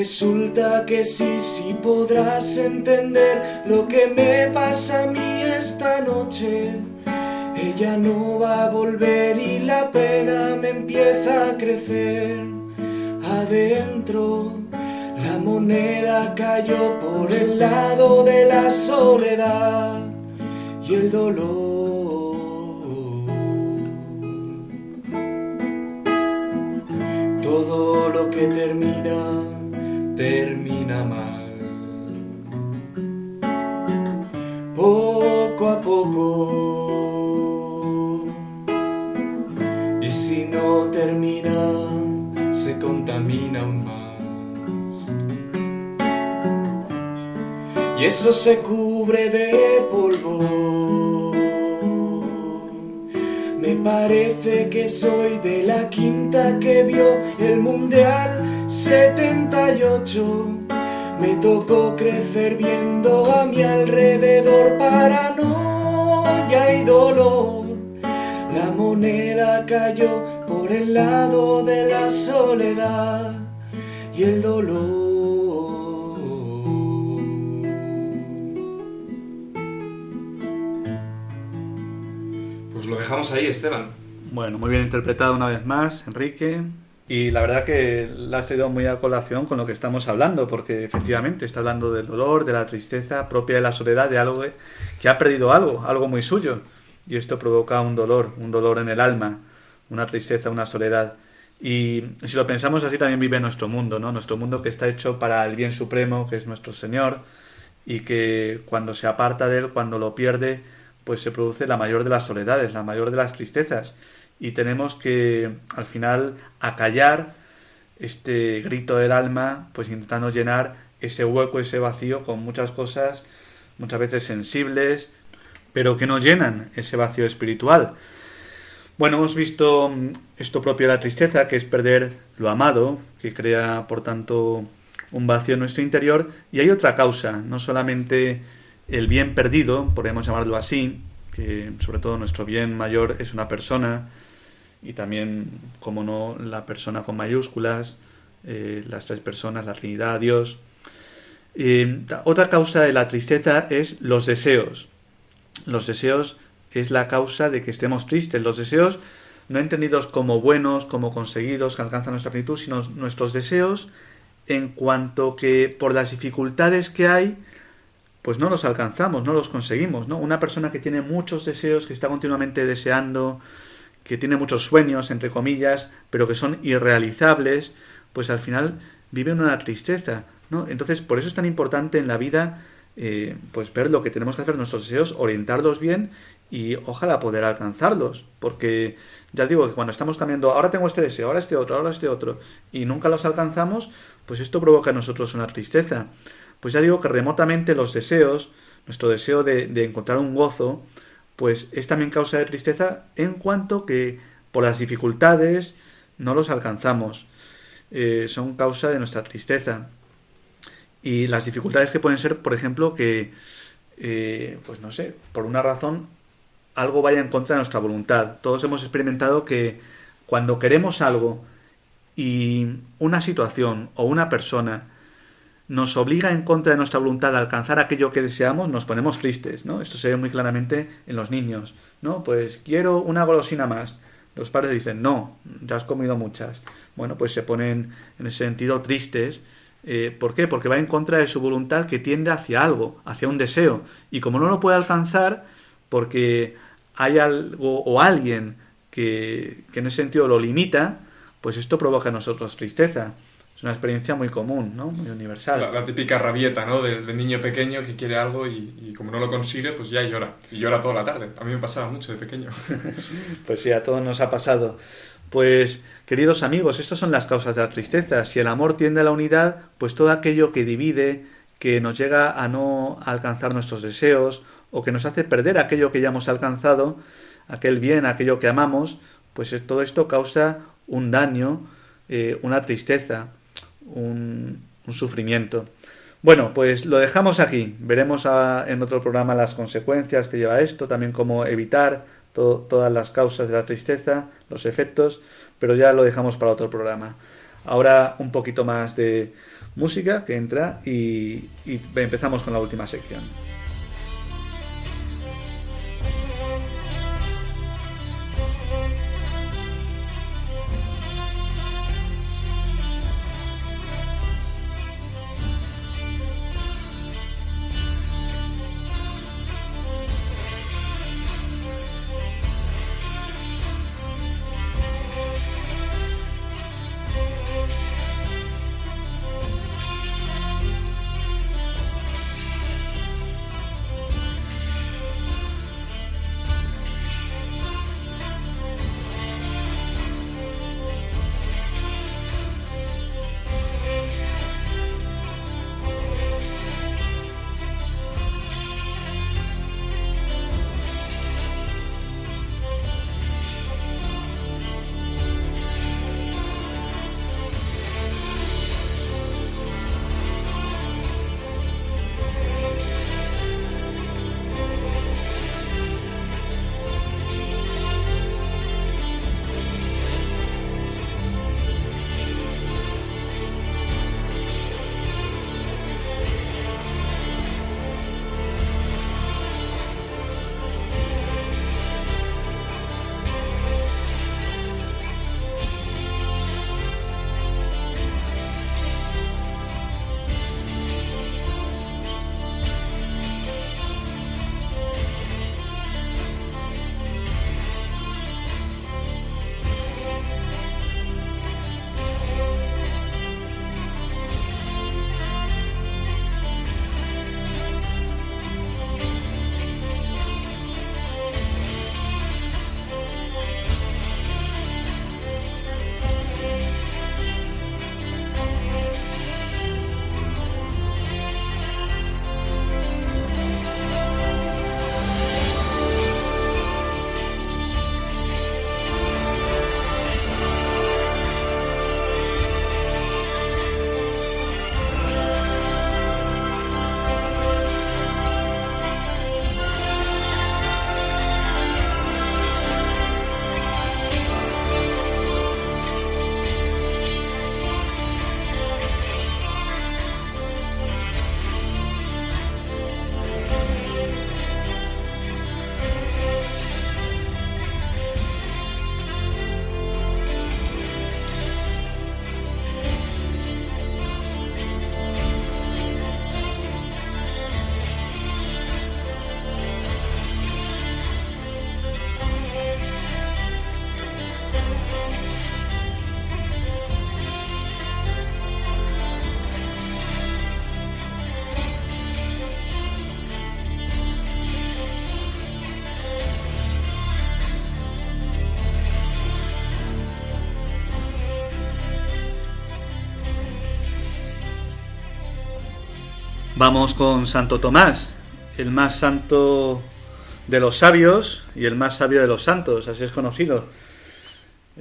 resulta que sí, sí podrás entender lo que me pasa a mí esta noche. Ella no va a volver y la pena me empieza a crecer adentro. La moneda cayó por el lado de la soledad y el dolor. Se cubre de polvo. Me parece que soy de la quinta que vio el mundial 78 me tocó crecer viendo a mi alrededor paranoia y dolor. La moneda cayó por el lado de la soledad y el dolor. Ahí, Esteban. Bueno, muy bien interpretado una vez más, Enrique. Y la verdad que la has traído muy a colación con lo que estamos hablando, porque efectivamente está hablando del dolor, de la tristeza propia de la soledad, de algo que ha perdido algo, algo muy suyo. Y esto provoca un dolor, un dolor en el alma, una tristeza, una soledad. Y si lo pensamos así también vive nuestro mundo, ¿no? Nuestro mundo que está hecho para el bien supremo, que es nuestro Señor, y que cuando se aparta de Él, cuando lo pierde, pues se produce la mayor de las soledades, la mayor de las tristezas y tenemos que al final acallar este grito del alma, pues intentando llenar ese hueco, ese vacío con muchas cosas, muchas veces sensibles, pero que no llenan ese vacío espiritual. Bueno, hemos visto mm, esto propio de la tristeza, que es perder lo amado, que crea, por tanto, un vacío en nuestro interior, y hay otra causa, no solamente el bien perdido, podemos llamarlo así, que sobre todo nuestro bien mayor es una persona, y también, como no, la persona con mayúsculas, eh, las tres personas, la Trinidad, Dios. otra causa de la tristeza es los deseos. Los deseos es la causa de que estemos tristes. Los deseos no entendidos como buenos, como conseguidos, que alcanzan nuestra plenitud, sino nuestros deseos en cuanto que por las dificultades que hay, pues no los alcanzamos, no los conseguimos, ¿no? Una persona que tiene muchos deseos, que está continuamente deseando, que tiene muchos sueños, entre comillas, pero que son irrealizables, pues al final viven una tristeza, ¿no? Entonces, por eso es tan importante en la vida, eh, pues ver lo que tenemos que hacer, nuestros deseos, orientarlos bien y ojalá poder alcanzarlos, porque ya digo que cuando estamos cambiando, ahora tengo este deseo, ahora este otro, ahora este otro, y nunca los alcanzamos, pues esto provoca en nosotros una tristeza. Pues ya digo que remotamente los deseos, nuestro deseo de, encontrar un gozo, pues es también causa de tristeza en cuanto que por las dificultades no los alcanzamos. Eh, son causa de nuestra tristeza. Y las dificultades que pueden ser, por ejemplo, que, eh, pues no sé, por una razón algo vaya en contra de nuestra voluntad. Todos hemos experimentado que cuando queremos algo y una situación o una persona nos obliga en contra de nuestra voluntad a alcanzar aquello que deseamos, nos ponemos tristes, ¿no? Esto se ve muy claramente en los niños, ¿no? Pues quiero una golosina más. Los padres dicen, no, ya has comido muchas. Bueno, pues se ponen en ese sentido tristes. Eh, ¿Por qué? Porque va en contra de su voluntad que tiende hacia algo, hacia un deseo. Y como no lo puede alcanzar, porque hay algo o alguien que, que en ese sentido lo limita, pues esto provoca en nosotros tristeza. Es una experiencia muy común, ¿no? Muy universal. La, típica rabieta, ¿no? Del, niño pequeño que quiere algo y, como no lo consigue, pues ya llora. Y llora toda la tarde. A mí me pasaba mucho de pequeño. pues sí, a todos nos ha pasado. Pues, queridos amigos, estas son las causas de la tristeza. Si el amor tiende a la unidad, pues todo aquello que divide, que nos llega a no alcanzar nuestros deseos, o que nos hace perder aquello que ya hemos alcanzado, aquel bien, aquello que amamos, pues todo esto causa un daño, eh, una tristeza un, sufrimiento. Bueno, pues lo dejamos aquí. Veremos en otro programa las consecuencias que lleva esto, también cómo evitar todas las causas de la tristeza, los efectos, pero ya lo dejamos para otro programa. Ahora un poquito más de música que entra y empezamos con la última sección. Vamos con Santo Tomás, el más santo de los sabios y el más sabio de los santos, así es conocido.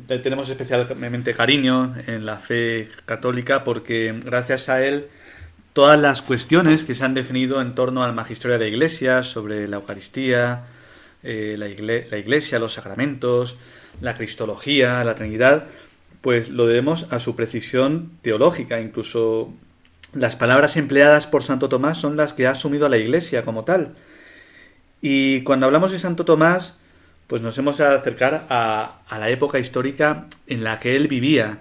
Tenemos especialmente cariño en la fe católica porque gracias a él todas las cuestiones que se han definido en torno al magisterio de la Iglesia sobre la Eucaristía, eh, la, la Iglesia, los sacramentos, la Cristología, la Trinidad, pues lo debemos a su precisión teológica. Incluso las palabras empleadas por Santo Tomás son las que ha asumido a la Iglesia como tal. Y cuando hablamos de Santo Tomás, pues nos hemos de acercar a, la época histórica en la que él vivía.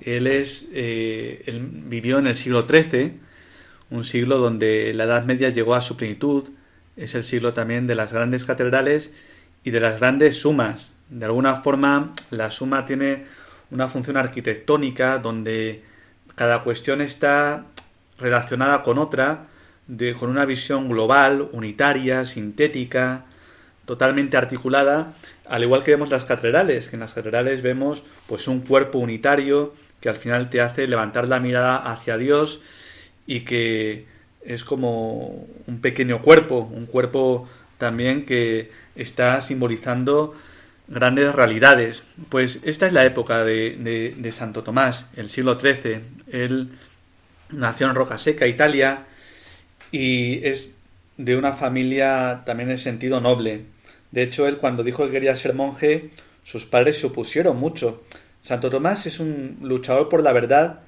Él, es, eh, él vivió en el siglo XIII, un siglo donde la Edad Media llegó a su plenitud. Es el siglo también de las grandes catedrales y de las grandes sumas. De alguna forma, la suma tiene una función arquitectónica donde cada cuestión está relacionada con otra, de, con una visión global, unitaria, sintética, totalmente articulada, al igual que vemos las catedrales, que en las catedrales vemos pues un cuerpo unitario que al final te hace levantar la mirada hacia Dios y que es como un pequeño cuerpo, un cuerpo también que está simbolizando grandes realidades. Pues esta es la época de, de, Santo Tomás, el siglo XIII. Él nació en Rocaseca, Italia, y es de una familia también en sentido noble. De hecho, él cuando dijo que quería ser monje, sus padres se opusieron mucho. Santo Tomás es un luchador por la verdad,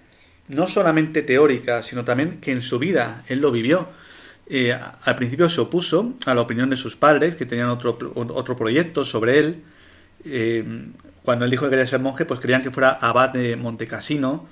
no solamente teórica, sino también que en su vida él lo vivió. Eh, al principio se opuso a la opinión de sus padres, que tenían otro, otro proyecto sobre él, eh, cuando él dijo que quería ser monje, pues querían que fuera abad de Montecassino,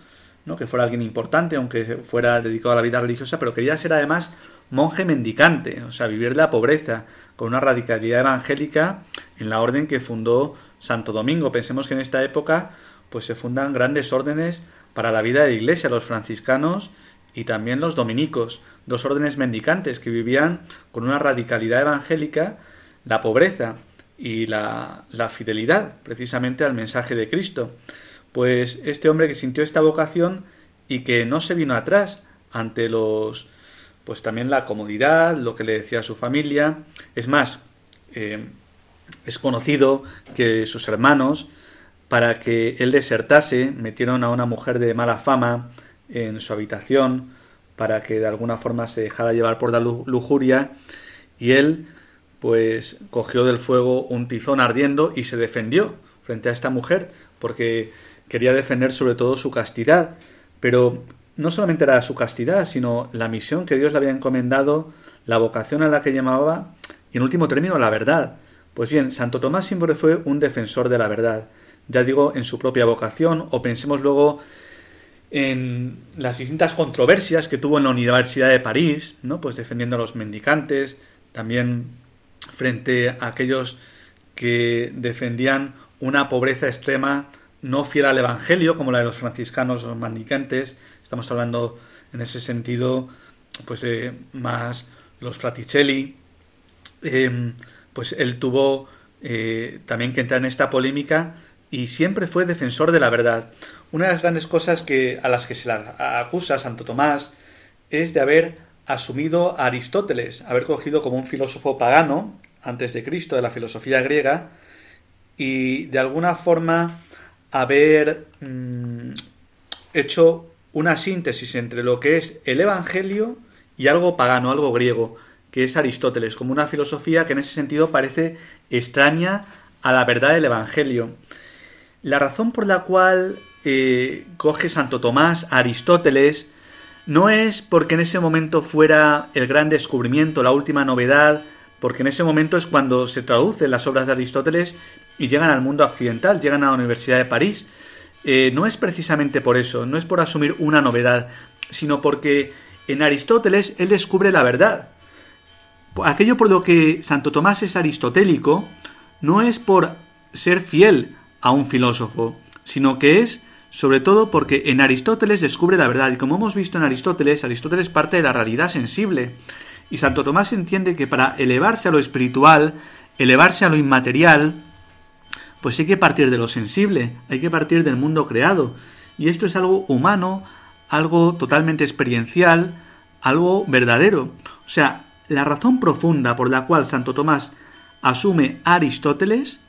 ¿no? que fuera alguien importante, aunque fuera dedicado a la vida religiosa, pero quería ser además monje mendicante, o sea, vivir la pobreza, con una radicalidad evangélica en la orden que fundó Santo Domingo. Pensemos que en esta época pues se fundan grandes órdenes para la vida de la iglesia, los franciscanos y también los dominicos, dos órdenes mendicantes que vivían con una radicalidad evangélica la pobreza y la, fidelidad precisamente al mensaje de Cristo. Pues este hombre que sintió esta vocación y que no se vino atrás ante los pues también la comodidad, lo que le decía a su familia. Es más, eh, es conocido que sus hermanos, para que él desertase, metieron a una mujer de mala fama en su habitación para que de alguna forma se dejara llevar por la lujuria y él pues cogió del fuego un tizón ardiendo y se defendió frente a esta mujer, porque quería defender sobre todo su castidad. Pero no solamente era su castidad, sino la misión que Dios le había encomendado, la vocación a la que llamaba, y en último término, la verdad. Pues bien, Santo Tomás siempre fue un defensor de la verdad, ya digo, en su propia vocación, o pensemos luego en las distintas controversias que tuvo en la Universidad de París, ¿no? Pues defendiendo a los mendicantes, también frente a aquellos que defendían una pobreza extrema no fiel al Evangelio, como la de los franciscanos o mandicantes. Estamos hablando en ese sentido, pues más los fraticelli. Em, pues él tuvo eh, también que entrar en esta polémica y siempre fue defensor de la verdad. Una de las grandes cosas que, a las que se le acusa Santo Tomás es de haber asumido a Aristóteles, haber cogido como un filósofo pagano, antes de Cristo, de la filosofía griega, y de alguna forma haber mm, hecho una síntesis entre lo que es el Evangelio y algo pagano, algo griego, que es Aristóteles, como una filosofía que en ese sentido parece extraña a la verdad del Evangelio. La razón por la cual eh, coge Santo Tomás a Aristóteles no es porque en ese momento fuera el gran descubrimiento, la última novedad, porque en ese momento es cuando se traducen las obras de Aristóteles y llegan al mundo occidental, llegan a la Universidad de París. Eh, no es precisamente por eso, no es por asumir una novedad, sino porque en Aristóteles él descubre la verdad. Aquello por lo que Santo Tomás es aristotélico no es por ser fiel a un filósofo, sino que es sobre todo porque en Aristóteles descubre la verdad y como hemos visto en Aristóteles, Aristóteles parte de la realidad sensible y Santo Tomás entiende que para elevarse a lo espiritual, elevarse a lo inmaterial, pues hay que partir de lo sensible, hay que partir del mundo creado y esto es algo humano, algo totalmente experiencial, algo verdadero. O sea, la razón profunda por la cual Santo Tomás asume a Aristóteles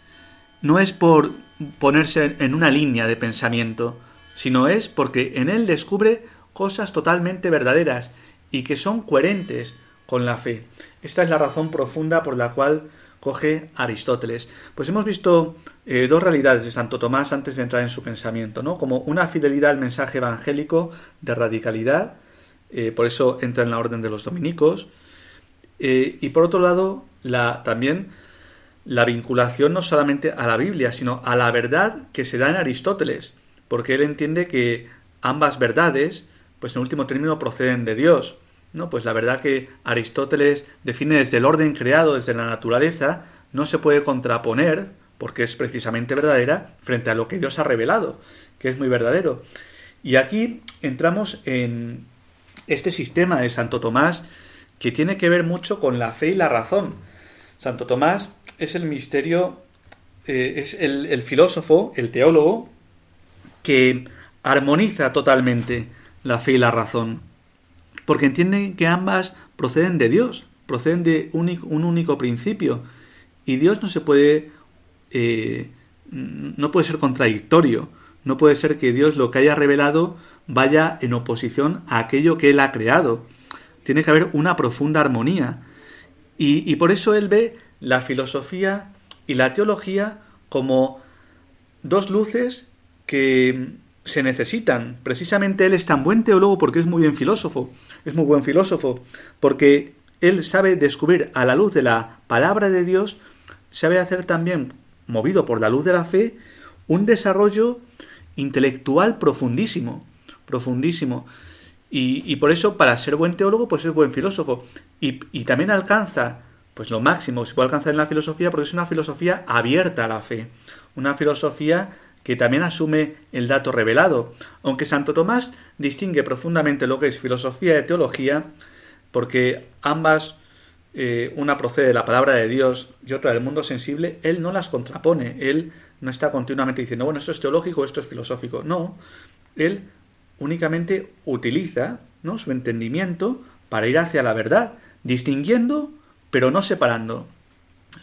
no es por ponerse en una línea de pensamiento, sino es porque en él descubre cosas totalmente verdaderas y que son coherentes con la fe. Esta es la razón profunda por la cual coge Aristóteles. Pues hemos visto eh, dos realidades de Santo Tomás antes de entrar en su pensamiento, ¿no? Como una fidelidad al mensaje evangélico de radicalidad, eh, por eso entra en la orden de los dominicos, eh, y por otro lado, la, también la vinculación no solamente a la Biblia, sino a la verdad que se da en Aristóteles, porque él entiende que ambas verdades, pues en último término, proceden de Dios. No, pues la verdad que Aristóteles define desde el orden creado, desde la naturaleza, no se puede contraponer, porque es precisamente verdadera, frente a lo que Dios ha revelado, que es muy verdadero. Y aquí entramos en este sistema de Santo Tomás que tiene que ver mucho con la fe y la razón. Santo Tomás es el misterio, eh, es el, el filósofo, el teólogo, que armoniza totalmente la fe y la razón porque entienden que ambas proceden de Dios, proceden de un, único principio, y Dios no se puede, eh, no puede ser contradictorio, no puede ser que Dios lo que haya revelado vaya en oposición a aquello que Él ha creado. Tiene que haber una profunda armonía. Y, y por eso Él ve la filosofía y la teología como dos luces que se necesitan. Precisamente él es tan buen teólogo porque es muy buen filósofo. Es muy buen filósofo porque él sabe descubrir a la luz de la palabra de Dios, sabe hacer también, movido por la luz de la fe, un desarrollo intelectual profundísimo, profundísimo. Y, por eso, para ser buen teólogo, pues es buen filósofo. Y, y también alcanza, pues lo máximo que se puede alcanzar en la filosofía, porque es una filosofía abierta a la fe. Una filosofía que también asume el dato revelado, aunque Santo Tomás distingue profundamente lo que es filosofía y teología, porque ambas, eh, una procede de la palabra de Dios y otra del mundo sensible, él no las contrapone, él no está continuamente diciendo, bueno, esto es teológico, esto es filosófico, no, él únicamente utiliza ¿no? su entendimiento para ir hacia la verdad, distinguiendo, pero no separando.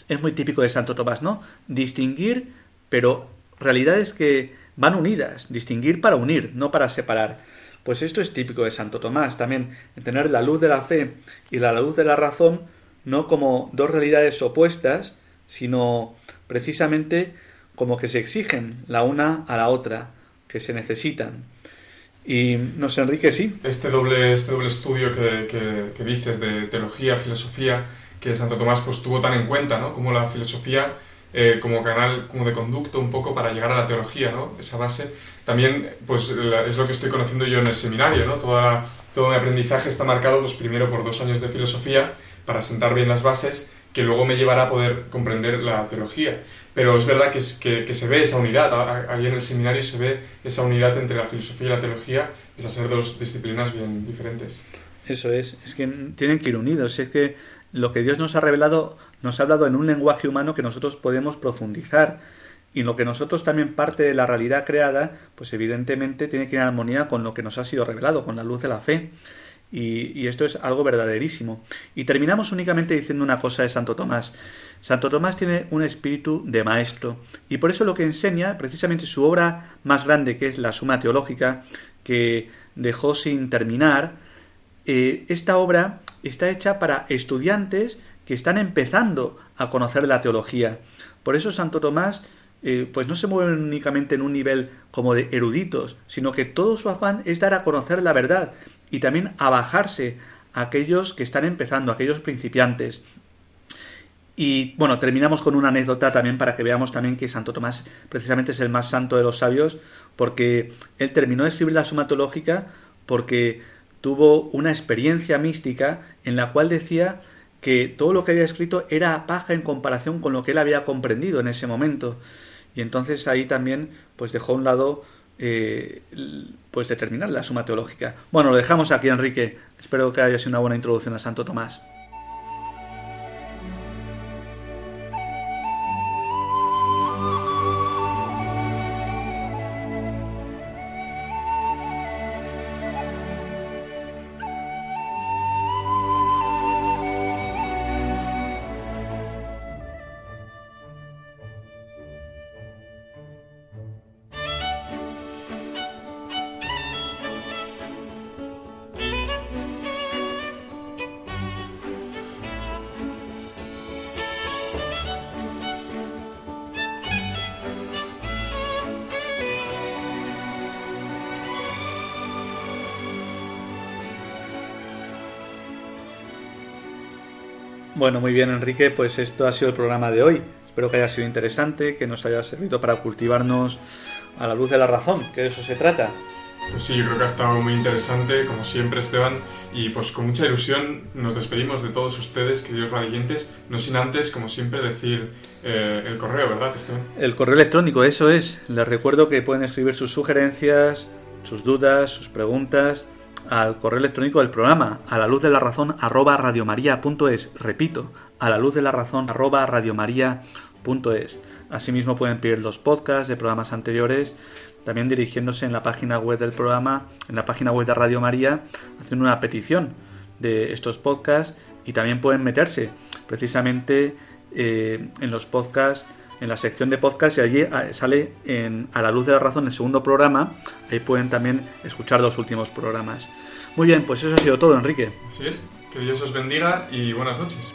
Es muy típico de Santo Tomás, ¿no? Distinguir, pero realidades que van unidas, distinguir para unir, no para separar. Pues esto es típico de Santo Tomás también, tener la luz de la fe y la luz de la razón no como dos realidades opuestas, sino precisamente como que se exigen la una a la otra, que se necesitan. Y no sé, Enrique, sí. Este doble, este doble estudio que, que, dices de teología, filosofía, que Santo Tomás pues tuvo tan en cuenta, ¿no? Como la filosofía eh, como canal como de conducto un poco para llegar a la teología, ¿no? Esa base. También, pues, es lo que estoy conociendo yo en el seminario, ¿no? Toda todo mi aprendizaje está marcado, pues, primero por dos años de filosofía, para sentar bien las bases, que luego me llevará a poder comprender la teología. Pero es verdad que, se ve esa unidad, ahí en el seminario se ve esa unidad entre la filosofía y la teología, esas ser dos disciplinas bien diferentes. Eso es, es que tienen que ir unidos, es que lo que Dios nos ha revelado nos ha hablado en un lenguaje humano que nosotros podemos profundizar y lo que nosotros también parte de la realidad creada, pues evidentemente tiene que ir en armonía con lo que nos ha sido revelado, con la luz de la fe. Y, esto es algo verdaderísimo. Y terminamos únicamente diciendo una cosa de Santo Tomás. Santo Tomás tiene un espíritu de maestro y por eso lo que enseña, precisamente su obra más grande, que es la Suma Teológica, que dejó sin terminar, eh, esta obra está hecha para estudiantes que están empezando a conocer la teología. Por eso Santo Tomás eh, pues no se mueve únicamente en un nivel como de eruditos, sino que todo su afán es dar a conocer la verdad y también a bajarse a aquellos que están empezando, a aquellos principiantes. Y bueno, terminamos con una anécdota también para que veamos también que Santo Tomás precisamente es el más santo de los sabios, porque él terminó de escribir la suma teológica porque tuvo una experiencia mística en la cual decía que todo lo que había escrito era paja en comparación con lo que él había comprendido en ese momento. Y entonces ahí también pues dejó a un lado eh, pues determinar la suma teológica. Bueno, lo dejamos aquí, Enrique. Espero que haya sido una buena introducción a Santo Tomás. Bueno, muy bien, Enrique, pues esto ha sido el programa de hoy. Espero que haya sido interesante, que nos haya servido para cultivarnos a la luz de la razón, que de eso se trata. Pues sí, yo creo que ha estado muy interesante, como siempre, Esteban, y pues con mucha ilusión nos despedimos de todos ustedes, queridos radioyentes, no sin antes, como siempre, decir eh, el correo, ¿verdad, Esteban? El correo electrónico, eso es. Les recuerdo que pueden escribir sus sugerencias, sus dudas, sus preguntas al correo electrónico del programa, a la luz de la razón arroba radiomaria.es. Repito, a la luz de la razón arroba radiomaria.es. Asimismo pueden pedir los podcasts de programas anteriores, también dirigiéndose en la página web del programa, en la página web de Radio María, haciendo una petición de estos podcasts y también pueden meterse precisamente eh, en los podcasts, en la sección de podcasts y allí ah, sale en, a la luz de la razón el segundo programa, ahí pueden también escuchar los últimos programas. Muy bien, pues eso ha sido todo, Enrique. Así es, que Dios os bendiga y buenas noches.